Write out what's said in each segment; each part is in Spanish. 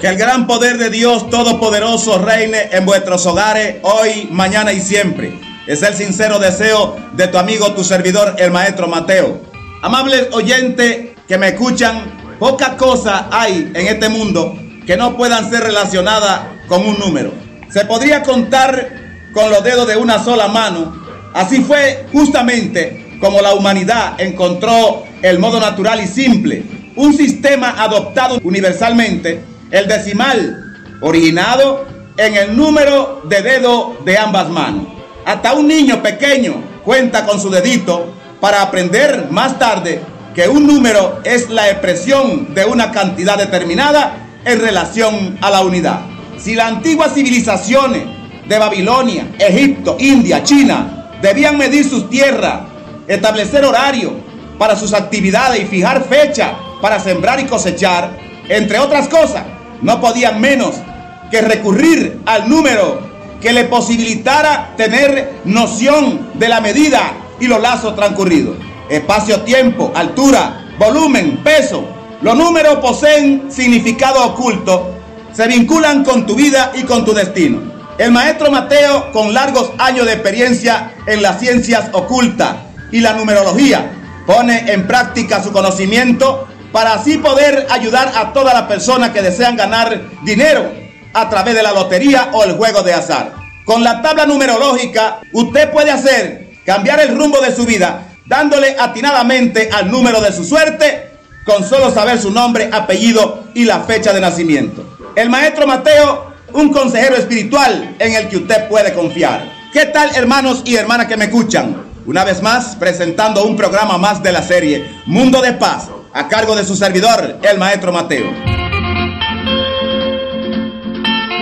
Que el gran poder de Dios Todopoderoso reine en vuestros hogares hoy, mañana y siempre. Es el sincero deseo de tu amigo, tu servidor, el maestro Mateo. Amables oyentes que me escuchan, pocas cosas hay en este mundo que no puedan ser relacionadas con un número. Se podría contar con los dedos de una sola mano. Así fue justamente como la humanidad encontró el modo natural y simple, un sistema adoptado universalmente, el decimal, originado en el número de dedos de ambas manos. Hasta un niño pequeño cuenta con su dedito para aprender más tarde que un número es la expresión de una cantidad determinada en relación a la unidad. Si las antiguas civilizaciones de Babilonia, Egipto, India, China debían medir sus tierras, establecer horario para sus actividades y fijar fecha para sembrar y cosechar, entre otras cosas, no podían menos que recurrir al número que le posibilitara tener noción de la medida y los lazos transcurridos. Espacio-tiempo, altura, volumen, peso. Los números poseen significado oculto, se vinculan con tu vida y con tu destino. El maestro Mateo, con largos años de experiencia en las ciencias ocultas y la numerología, pone en práctica su conocimiento para así poder ayudar a todas las personas que desean ganar dinero a través de la lotería o el juego de azar. Con la tabla numerológica, usted puede hacer cambiar el rumbo de su vida dándole atinadamente al número de su suerte con solo saber su nombre, apellido y la fecha de nacimiento. El maestro Mateo, un consejero espiritual en el que usted puede confiar. ¿Qué tal hermanos y hermanas que me escuchan? Una vez más, presentando un programa más de la serie Mundo de Paz, a cargo de su servidor, el maestro Mateo.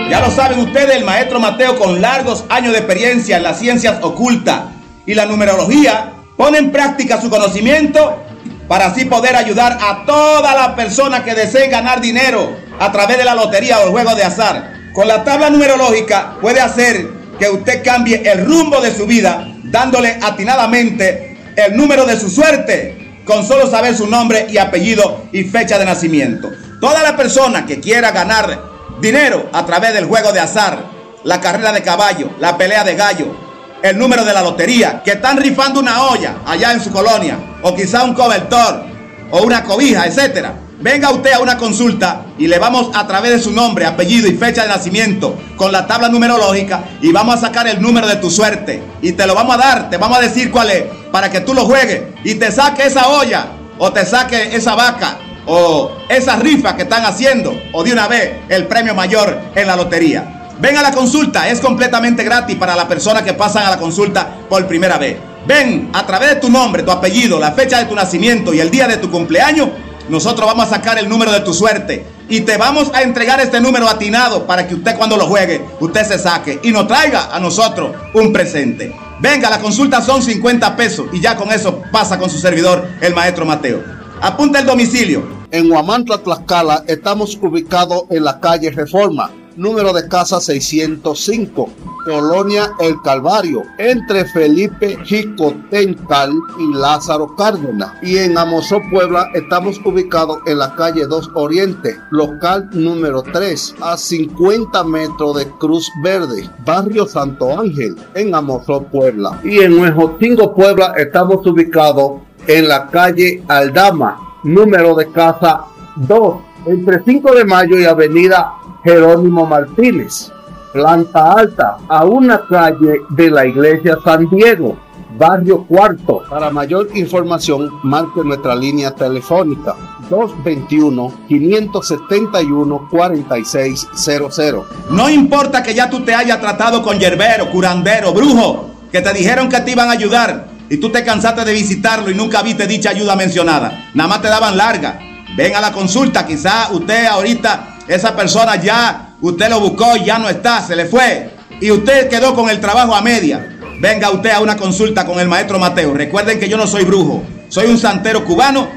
Ya lo saben ustedes, el maestro Mateo con largos años de experiencia en las ciencias ocultas y la numerología pone en práctica su conocimiento para así poder ayudar a todas las personas que deseen ganar dinero a través de la lotería o el juego de azar. Con la tabla numerológica puede hacer que usted cambie el rumbo de su vida dándole atinadamente el número de su suerte con solo saber su nombre y apellido y fecha de nacimiento. Toda la persona que quiera ganar dinero a través del juego de azar, la carrera de caballo, la pelea de gallo, el número de la lotería, que están rifando una olla allá en su colonia, o quizá un cobertor, o una cobija, etcétera. Venga usted a una consulta y le vamos a través de su nombre, apellido y fecha de nacimiento con la tabla numerológica y vamos a sacar el número de tu suerte y te lo vamos a dar, te vamos a decir cuál es para que tú lo juegues y te saque esa olla o te saque esa vaca o esas rifas que están haciendo o de una vez el premio mayor en la lotería. Ven a la consulta, es completamente gratis para las personas que pasan a la consulta por primera vez. Ven a través de tu nombre, tu apellido, la fecha de tu nacimiento y el día de tu cumpleaños. Nosotros vamos a sacar el número de tu suerte y te vamos a entregar este número atinado para que usted cuando lo juegue, usted se saque y nos traiga a nosotros un presente. Venga, la consulta son 50 pesos y ya con eso pasa con su servidor, el maestro Mateo. Apunta el domicilio. En Huamantla, Tlaxcala, estamos ubicados en la calle Reforma, número de casa 605, Colonia El Calvario, entre Felipe Jicotencal y Lázaro Cárdenas. Y en Amozó, Puebla, estamos ubicados en la calle 2 Oriente, local número 3, a 50 metros de Cruz Verde, barrio Santo Ángel, en Amozó, Puebla. Y en Huejotingo, Puebla, estamos ubicados en la calle Aldama, número de casa 2, entre 5 de mayo y avenida Jerónimo Martínez, planta alta, a una calle de la iglesia San Diego, barrio cuarto. Para mayor información, marque nuestra línea telefónica 221-571-4600. No importa que ya tú te hayas tratado con yerbero, curandero, brujo, que te dijeron que te iban a ayudar y tú te cansaste de visitarlo y nunca viste dicha ayuda mencionada. Nada más te daban larga. Ven a la consulta, quizá usted ahorita, esa persona ya, usted lo buscó y ya no está, se le fue. Y usted quedó con el trabajo a media. Venga usted a una consulta con el maestro Mateo. Recuerden que yo no soy brujo, soy un santero cubano,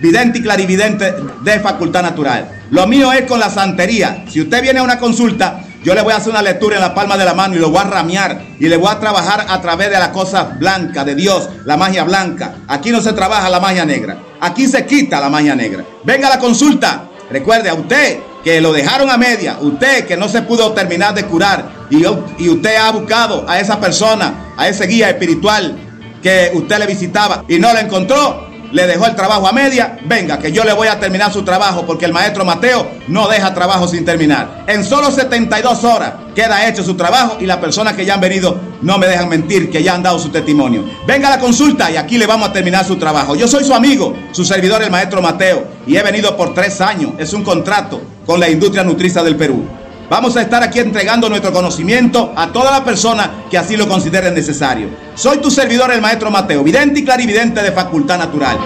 vidente y clarividente de facultad natural. Lo mío es con la santería. Si usted viene a una consulta, Yo le voy a hacer una lectura en la palma de la mano y lo voy a ramear y le voy a trabajar a través de la cosa blanca de Dios, la magia blanca. Aquí no se trabaja la magia negra. Aquí se quita la magia negra. Venga a la consulta. Recuerde a usted que lo dejaron a media, usted que no se pudo terminar de curar y, y usted ha buscado a esa persona, a ese guía espiritual que usted le visitaba y no la encontró, le dejó el trabajo a media, venga, que yo le voy a terminar su trabajo porque el maestro Mateo no deja trabajo sin terminar. En solo 72 horas queda hecho su trabajo y las personas que ya han venido no me dejan mentir, que ya han dado su testimonio. Venga a la consulta y aquí le vamos a terminar su trabajo. Yo soy su amigo, su servidor, el maestro Mateo, y he venido por tres años. Es un contrato con la industria nutriza del Perú. Vamos a estar aquí entregando nuestro conocimiento a todas las personas que así lo consideren necesario. Soy tu servidor, el maestro Mateo, vidente y clarividente de facultad natural.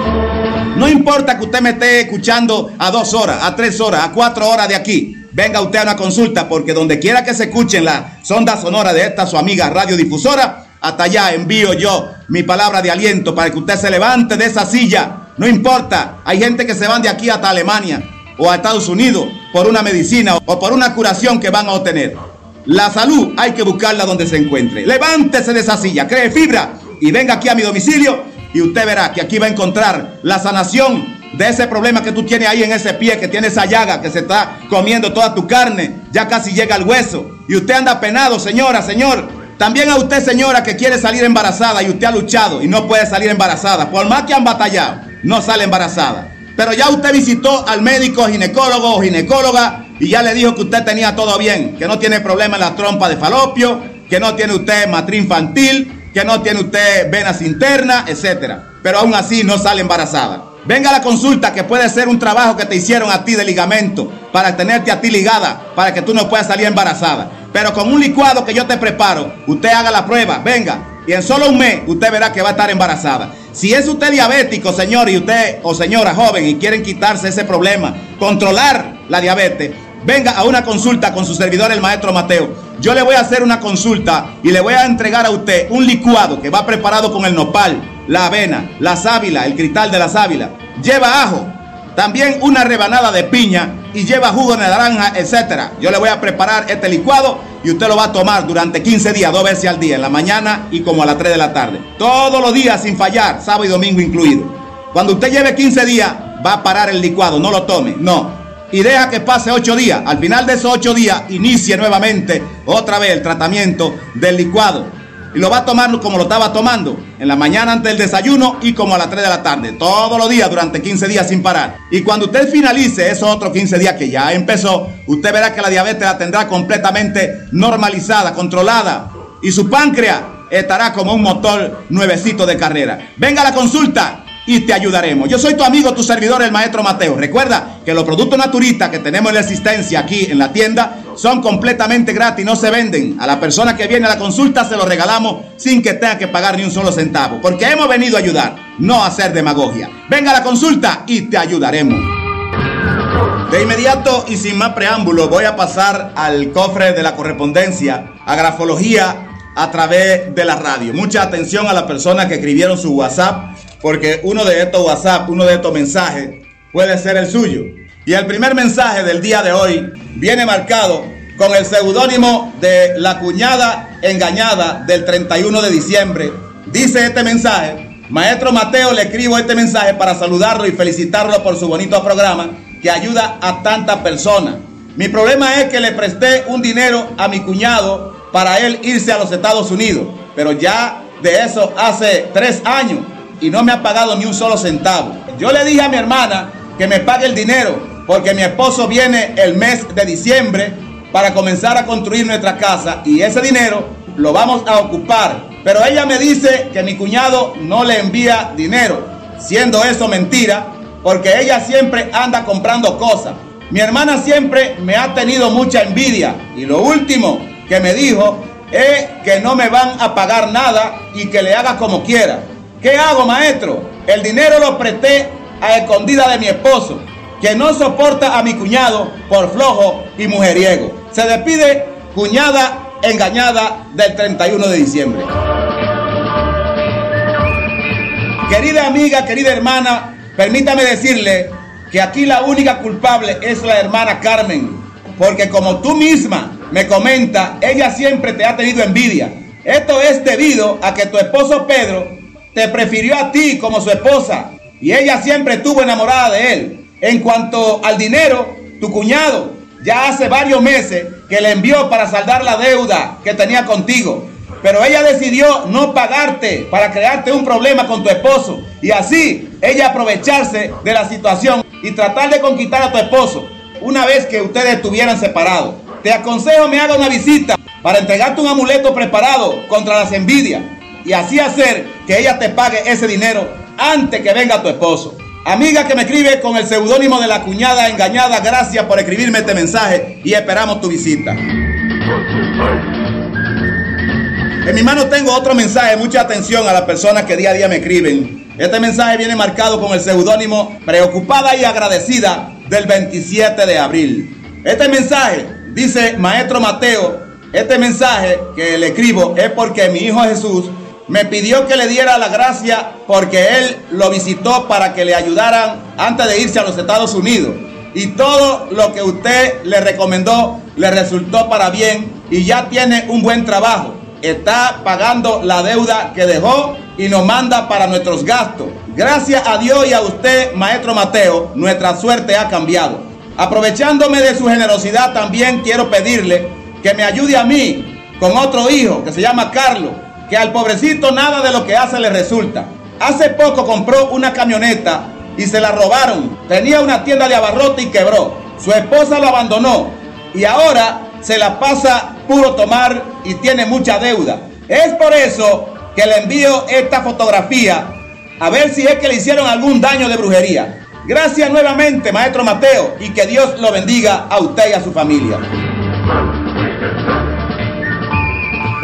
No importa que usted me esté escuchando a dos horas, a tres horas, a cuatro horas de aquí. Venga usted a una consulta porque donde quiera que se escuchen la sonda sonora de esta su amiga radiodifusora, hasta allá envío yo mi palabra de aliento para que usted se levante de esa silla. No importa, hay gente que se van de aquí hasta Alemania o a Estados Unidos por una medicina o por una curación que van a obtener. La salud hay que buscarla donde se encuentre. Levántese de esa silla, cree fibra y venga aquí a mi domicilio y usted verá que aquí va a encontrar la sanación de ese problema que tú tienes ahí en ese pie, que tiene esa llaga, que se está comiendo toda tu carne, ya casi llega al hueso. Y usted anda penado, señora, señor. También a usted, señora, que quiere salir embarazada y usted ha luchado y no puede salir embarazada. Por más que han batallado, no sale embarazada. Pero ya usted visitó al médico, ginecólogo o ginecóloga y ya le dijo que usted tenía todo bien, que no tiene problema en la trompa de falopio, que no tiene usted matriz infantil, que no tiene usted venas internas, etc. Pero aún así no sale embarazada. Venga a la consulta que puede ser un trabajo que te hicieron a ti de ligamento para tenerte a ti ligada, para que tú no puedas salir embarazada. Pero con un licuado que yo te preparo, usted haga la prueba, venga, y en solo un mes usted verá que va a estar embarazada. Si es usted diabético, señor, y usted o señora joven y quieren quitarse ese problema, controlar la diabetes, venga a una consulta con su servidor, el maestro Mateo. Yo le voy a hacer una consulta y le voy a entregar a usted un licuado que va preparado con el nopal, la avena, la sábila, el cristal de la sábila. Lleva ajo, también una rebanada de piña y lleva jugo de naranja, etcétera. Yo le voy a preparar este licuado y usted lo va a tomar durante 15 días, dos veces al día, en la mañana y como a las 3 de la tarde. Todos los días sin fallar, sábado y domingo incluido. Cuando usted lleve 15 días, va a parar el licuado, no lo tome, no. Y deja que pase 8 días. Al final de esos 8 días, inicie nuevamente otra vez el tratamiento del licuado y lo va a tomar como lo estaba tomando, en la mañana antes del desayuno y como a las 3 de la tarde, todos los días durante 15 días sin parar. Y cuando usted finalice esos otros 15 días que ya empezó, usted verá que la diabetes la tendrá completamente normalizada, controlada y su páncreas estará como un motor nuevecito de carrera. Venga a la consulta y te ayudaremos. Yo soy tu amigo, tu servidor, el maestro Mateo. Recuerda que los productos naturistas que tenemos en la existencia aquí en la tienda son completamente gratis, no se venden. A la persona que viene a la consulta se los regalamos sin que tenga que pagar ni un solo centavo, porque hemos venido a ayudar, no a hacer demagogia. Venga a la consulta y te ayudaremos. De inmediato y sin más preámbulo, voy a pasar al cofre de la correspondencia, a grafología a través de la radio. Mucha atención a las personas que escribieron su WhatsApp porque uno de estos WhatsApp, uno de estos mensajes puede ser el suyo. Y el primer mensaje del día de hoy viene marcado con el seudónimo de la cuñada engañada del 31 de diciembre. Dice este mensaje, Maestro Mateo, le escribo este mensaje para saludarlo y felicitarlo por su bonito programa que ayuda a tantas personas. Mi problema es que le presté un dinero a mi cuñado para él irse a los Estados Unidos, pero ya de eso hace tres años y no me ha pagado ni un solo centavo. Yo le dije a mi hermana que me pague el dinero porque mi esposo viene el mes de diciembre para comenzar a construir nuestra casa y ese dinero lo vamos a ocupar. Pero ella me dice que mi cuñado no le envía dinero, siendo eso mentira, porque ella siempre anda comprando cosas. Mi hermana siempre me ha tenido mucha envidia y lo último que me dijo es que no me van a pagar nada y que le haga como quiera. ¿Qué hago, maestro? El dinero lo presté a escondida de mi esposo, que no soporta a mi cuñado por flojo y mujeriego. Se despide cuñada engañada del 31 de diciembre. Querida amiga, querida hermana, permítame decirle que aquí la única culpable es la hermana Carmen, porque como tú misma me comenta, ella siempre te ha tenido envidia. Esto es debido a que tu esposo Pedro te prefirió a ti como su esposa y ella siempre estuvo enamorada de él. En cuanto al dinero, tu cuñado ya hace varios meses que le envió para saldar la deuda que tenía contigo. Pero ella decidió no pagarte para crearte un problema con tu esposo y así ella aprovecharse de la situación y tratar de conquistar a tu esposo una vez que ustedes estuvieran separados. Te aconsejo me haga una visita para entregarte un amuleto preparado contra las envidias y así hacer que ella te pague ese dinero antes que venga tu esposo. Amiga que me escribe con el seudónimo de la cuñada engañada, gracias por escribirme este mensaje y esperamos tu visita. En mi mano tengo otro mensaje, mucha atención a las personas que día a día me escriben. Este mensaje viene marcado con el seudónimo Preocupada y agradecida del 27 de abril. Este mensaje, dice Maestro Mateo, este mensaje que le escribo es porque mi hijo Jesús me pidió que le diera la gracia porque él lo visitó para que le ayudaran antes de irse a los Estados Unidos. Y todo lo que usted le recomendó le resultó para bien y ya tiene un buen trabajo. Está pagando la deuda que dejó y nos manda para nuestros gastos. Gracias a Dios y a usted, maestro Mateo, nuestra suerte ha cambiado. Aprovechándome de su generosidad, también quiero pedirle que me ayude a mí con otro hijo que se llama Carlos que al pobrecito nada de lo que hace le resulta. Hace poco compró una camioneta y se la robaron. Tenía una tienda de abarrote y quebró. Su esposa lo abandonó y ahora se la pasa puro tomar y tiene mucha deuda. Es por eso que le envío esta fotografía a ver si es que le hicieron algún daño de brujería. Gracias nuevamente, maestro Mateo, y que Dios lo bendiga a usted y a su familia.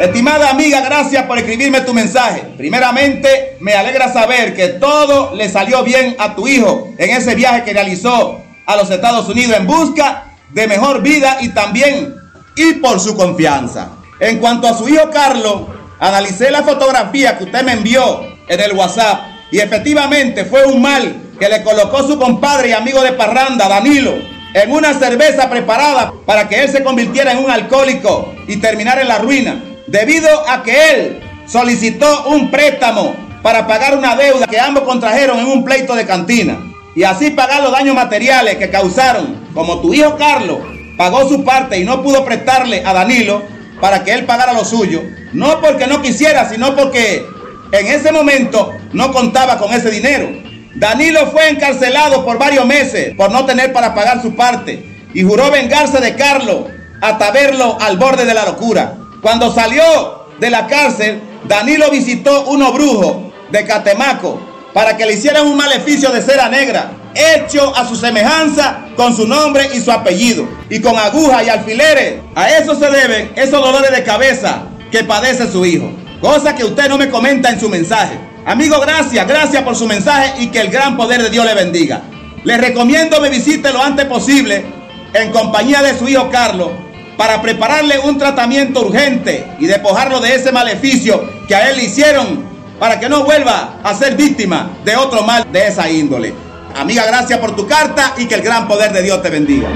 Estimada amiga, gracias por escribirme tu mensaje. Primeramente, me alegra saber que todo le salió bien a tu hijo en ese viaje que realizó a los Estados Unidos en busca de mejor vida y también y por su confianza. En cuanto a su hijo Carlos, analicé la fotografía que usted me envió en el WhatsApp y efectivamente fue un mal que le colocó su compadre y amigo de parranda, Danilo, en una cerveza preparada para que él se convirtiera en un alcohólico y terminara en la ruina debido a que él solicitó un préstamo para pagar una deuda que ambos contrajeron en un pleito de cantina y así pagar los daños materiales que causaron, como tu hijo Carlos pagó su parte y no pudo prestarle a Danilo para que él pagara lo suyo, no porque no quisiera, sino porque en ese momento no contaba con ese dinero. Danilo fue encarcelado por varios meses por no tener para pagar su parte y juró vengarse de Carlos hasta verlo al borde de la locura. Cuando salió de la cárcel, Danilo visitó unos brujos de Catemaco para que le hicieran un maleficio de cera negra, hecho a su semejanza con su nombre y su apellido, y con agujas y alfileres. A eso se deben esos dolores de cabeza que padece su hijo, cosa que usted no me comenta en su mensaje. Amigo, gracias, gracias por su mensaje y que el gran poder de Dios le bendiga. Le recomiendo me visite lo antes posible en compañía de su hijo Carlos para prepararle un tratamiento urgente y despojarlo de ese maleficio que a él le hicieron para que no vuelva a ser víctima de otro mal de esa índole. Amiga, gracias por tu carta y que el gran poder de Dios te bendiga.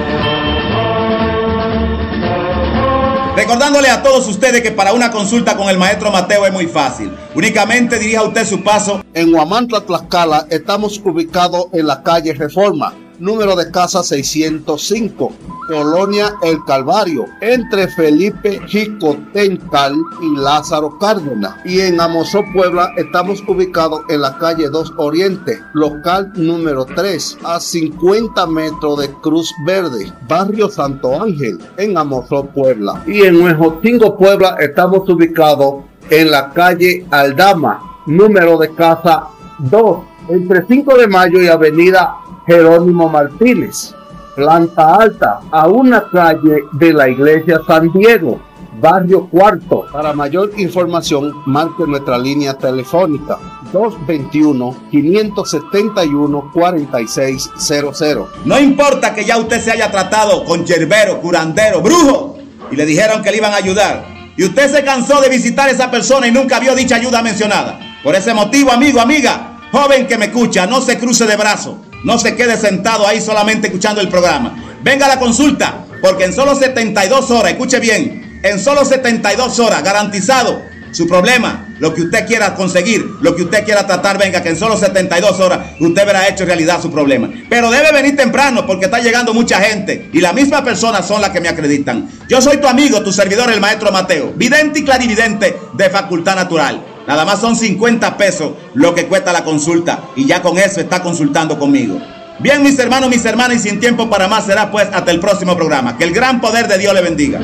Recordándole a todos ustedes que para una consulta con el maestro Mateo es muy fácil. Únicamente dirija usted su paso. En Huamantla, Tlaxcala, estamos ubicados en la calle Reforma número de casa 605, Colonia El Calvario, entre Felipe Jicotencal y Lázaro Cárdenas. Y en Amozó, Puebla, estamos ubicados en la calle 2 Oriente, local número 3, a 50 metros de Cruz Verde, barrio Santo Ángel, en Amozó, Puebla. Y en Huejotingo, Puebla, estamos ubicados en la calle Aldama, número de casa 2, entre 5 de mayo y avenida Jerónimo Martínez, planta alta, a una calle de la iglesia San Diego, barrio cuarto. Para mayor información, marque nuestra línea telefónica 221-571-4600. No importa que ya usted se haya tratado con yerbero, curandero, brujo, y le dijeron que le iban a ayudar, y usted se cansó de visitar a esa persona y nunca vio dicha ayuda mencionada. Por ese motivo, amigo, amiga, joven que me escucha, no se cruce de brazos. No se quede sentado ahí solamente escuchando el programa. Venga a la consulta porque en solo 72 horas, escuche bien, en solo 72 horas, garantizado, su problema, lo que usted quiera conseguir, lo que usted quiera tratar, venga, que en solo 72 horas usted verá hecho realidad su problema. Pero debe venir temprano porque está llegando mucha gente y las mismas personas son las que me acreditan. Yo soy tu amigo, tu servidor, el maestro Mateo, vidente y clarividente de Facultad Natural. Nada más son 50 pesos lo que cuesta la consulta y ya con eso está consultando conmigo. Bien, mis hermanos, mis hermanas, y sin tiempo para más será pues hasta el próximo programa. Que el gran poder de Dios le bendiga.